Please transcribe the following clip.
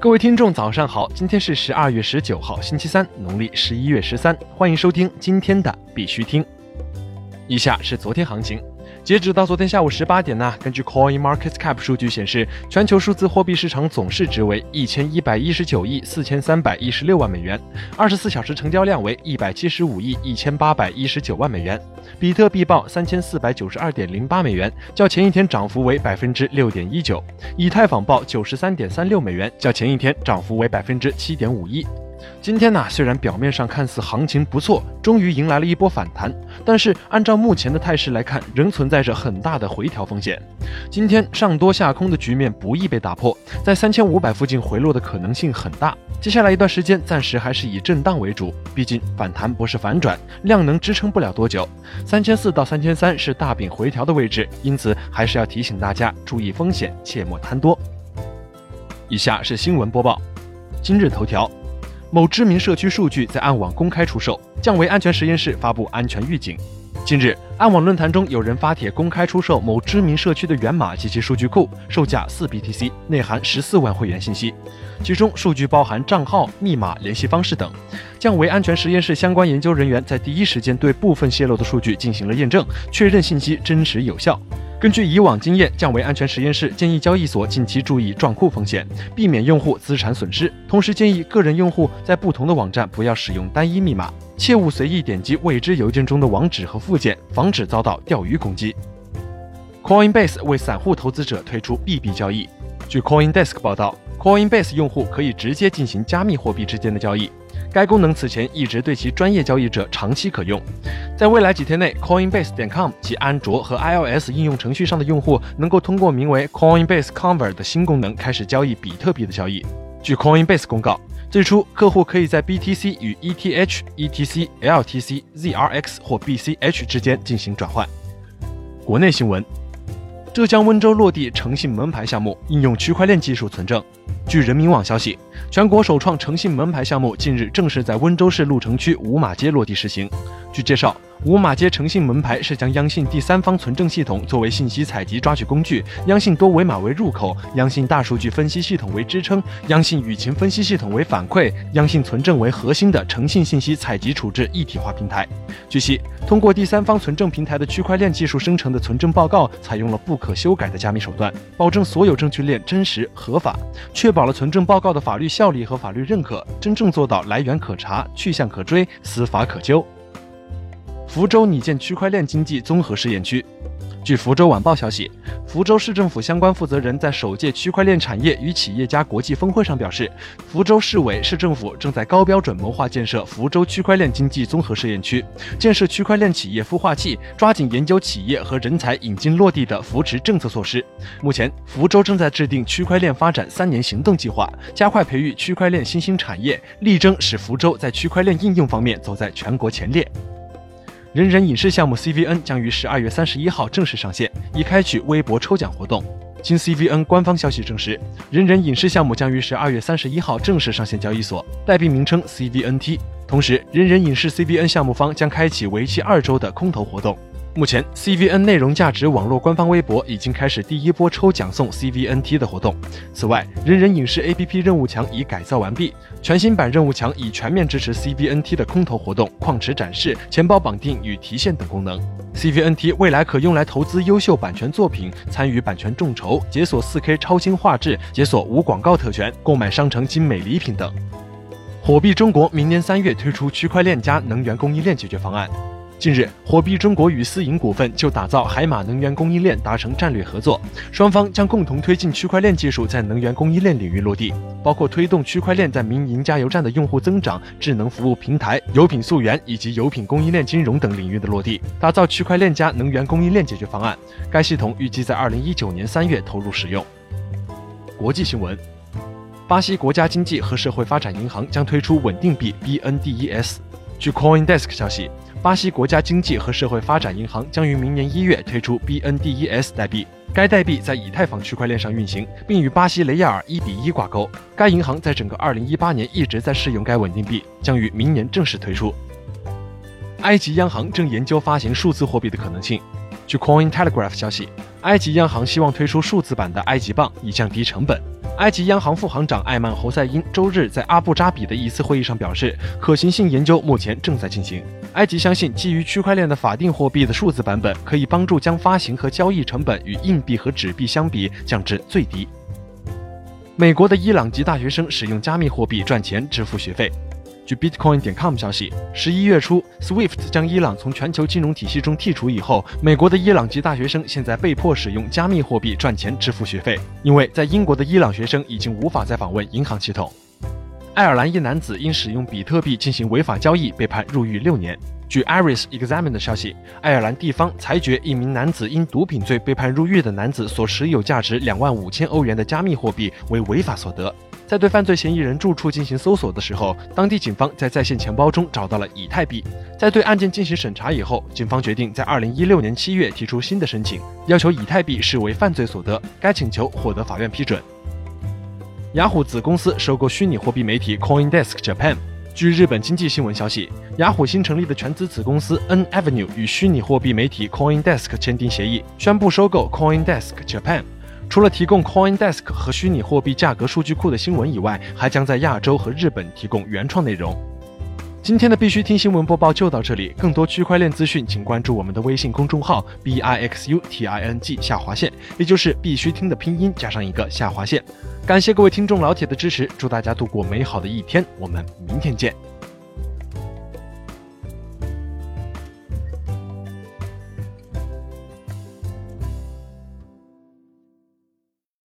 各位听众，早上好！今天是十二月十九号，星期三，农历十一月十三。欢迎收听今天的必须听。以下是昨天行情。截止到昨天下午十八点呢，根据 Coin Market Cap 数据显示，全球数字货币市场总市值为一千一百一十九亿四千三百一十六万美元，二十四小时成交量为一百七十五亿一千八百一十九万美元。比特币报三千四百九十二点零八美元，较前一天涨幅为百分之六点一九。以太坊报九十三点三六美元，较前一天涨幅为百分之七点五一。今天呢，虽然表面上看似行情不错，终于迎来了一波反弹，但是按照目前的态势来看，仍存在着很大的回调风险。今天上多下空的局面不易被打破，在三千五百附近回落的可能性很大。接下来一段时间，暂时还是以震荡为主，毕竟反弹不是反转，量能支撑不了多久。三千四到三千三是大饼回调的位置，因此还是要提醒大家注意风险，切莫贪多。以下是新闻播报，今日头条。某知名社区数据在暗网公开出售，降维安全实验室发布安全预警。近日，暗网论坛中有人发帖公开出售某知名社区的源码及其数据库，售价四 BTC，内含十四万会员信息，其中数据包含账号、密码、联系方式等。降维安全实验室相关研究人员在第一时间对部分泄露的数据进行了验证，确认信息真实有效。根据以往经验，降维安全实验室建议交易所近期注意撞库风险，避免用户资产损失。同时建议个人用户在不同的网站不要使用单一密码，切勿随意点击未知邮件中的网址和附件，防止遭到钓鱼攻击。Coinbase 为散户投资者推出 BB 交易。据 CoinDesk 报道，Coinbase 用户可以直接进行加密货币之间的交易。该功能此前一直对其专业交易者长期可用，在未来几天内，Coinbase.com 及安卓和 iOS 应用程序上的用户能够通过名为 Coinbase Convert 的新功能开始交易比特币的交易。据 Coinbase 公告，最初客户可以在 BTC 与 ETH、ETC、LTC、ZRX 或 BCH 之间进行转换。国内新闻。浙江温州落地诚信门牌项目，应用区块链技术存证。据人民网消息，全国首创诚信门牌项目近日正式在温州市鹿城区五马街落地实行。据介绍。五马街诚信门牌是将央信第三方存证系统作为信息采集抓取工具，央信多维码为入口，央信大数据分析系统为支撑，央信舆情分析系统为反馈，央信存证为核心的诚信信息采集处置一体化平台。据悉，通过第三方存证平台的区块链技术生成的存证报告，采用了不可修改的加密手段，保证所有证据链真实合法，确保了存证报告的法律效力和法律认可，真正做到来源可查、去向可追、司法可究。福州拟建区块链经济综合试验区。据福州晚报消息，福州市政府相关负责人在首届区块链产业与企业家国际峰会上表示，福州市委市政府正在高标准谋划建设福州区块链经济综合试验区，建设区块链企业孵化器，抓紧研究企业和人才引进落地的扶持政策措施。目前，福州正在制定区块链发展三年行动计划，加快培育区块链新兴产业，力争使福州在区块链应用方面走在全国前列。人人影视项目 CVN 将于十二月三十一号正式上线，已开启微博抽奖活动。经 CVN 官方消息证实，人人影视项目将于十二月三十一号正式上线交易所，代币名称 CVNT。同时，人人影视 CVN 项目方将开启为期二周的空投活动。目前，CVN 内容价值网络官方微博已经开始第一波抽奖送 CVNT 的活动。此外，人人影视 APP 任务墙已改造完毕，全新版任务墙已全面支持 CVNT 的空投活动、矿池展示、钱包绑定与提现等功能。CVNT 未来可用来投资优秀版权作品、参与版权众筹、解锁 4K 超清画质、解锁无广告特权、购买商城精美礼品等。火币中国明年三月推出区块链加能源供应链解决方案。近日，火币中国与私营股份就打造海马能源供应链达成战略合作，双方将共同推进区块链技术在能源供应链领域落地，包括推动区块链在民营加油站的用户增长、智能服务平台、油品溯源以及油品供应链金融等领域的落地，打造区块链加能源供应链解决方案。该系统预计在二零一九年三月投入使用。国际新闻：巴西国家经济和社会发展银行将推出稳定币 BNDES。据 CoinDesk 消息。巴西国家经济和社会发展银行将于明年一月推出 BNDES 代币，该代币在以太坊区块链上运行，并与巴西雷亚尔一比一挂钩。该银行在整个2018年一直在试用该稳定币，将于明年正式推出。埃及央行正研究发行数字货币的可能性。据 Coin Telegraph 消息，埃及央行希望推出数字版的埃及镑以降低成本。埃及央行副行长艾曼侯赛因周日在阿布扎比的一次会议上表示，可行性研究目前正在进行。埃及相信，基于区块链的法定货币的数字版本可以帮助将发行和交易成本与硬币和纸币相比降至最低。美国的伊朗籍大学生使用加密货币赚钱支付学费。据 Bitcoin 点 com 消息，十一月初，SWIFT 将伊朗从全球金融体系中剔除以后，美国的伊朗籍大学生现在被迫使用加密货币赚钱支付学费，因为在英国的伊朗学生已经无法再访问银行系统。爱尔兰一男子因使用比特币进行违法交易被判入狱六年。据 Iris Examiner 的消息，爱尔兰地方裁决一名男子因毒品罪被判入狱的男子所持有价值两万五千欧元的加密货币为违法所得。在对犯罪嫌疑人住处进行搜索的时候，当地警方在在线钱包中找到了以太币。在对案件进行审查以后，警方决定在二零一六年七月提出新的申请，要求以太币视为犯罪所得。该请求获得法院批准。雅虎子公司收购虚拟货币媒体 CoinDesk Japan。据日本经济新闻消息，雅虎新成立的全资子公司 N Avenue 与虚拟货币媒体 CoinDesk 签订协议，宣布收购 CoinDesk Japan。除了提供 CoinDesk 和虚拟货币价格数据库的新闻以外，还将在亚洲和日本提供原创内容。今天的必须听新闻播报就到这里，更多区块链资讯，请关注我们的微信公众号 b i x u t i n g 下划线，也就是必须听的拼音加上一个下划线。感谢各位听众老铁的支持，祝大家度过美好的一天，我们明天见。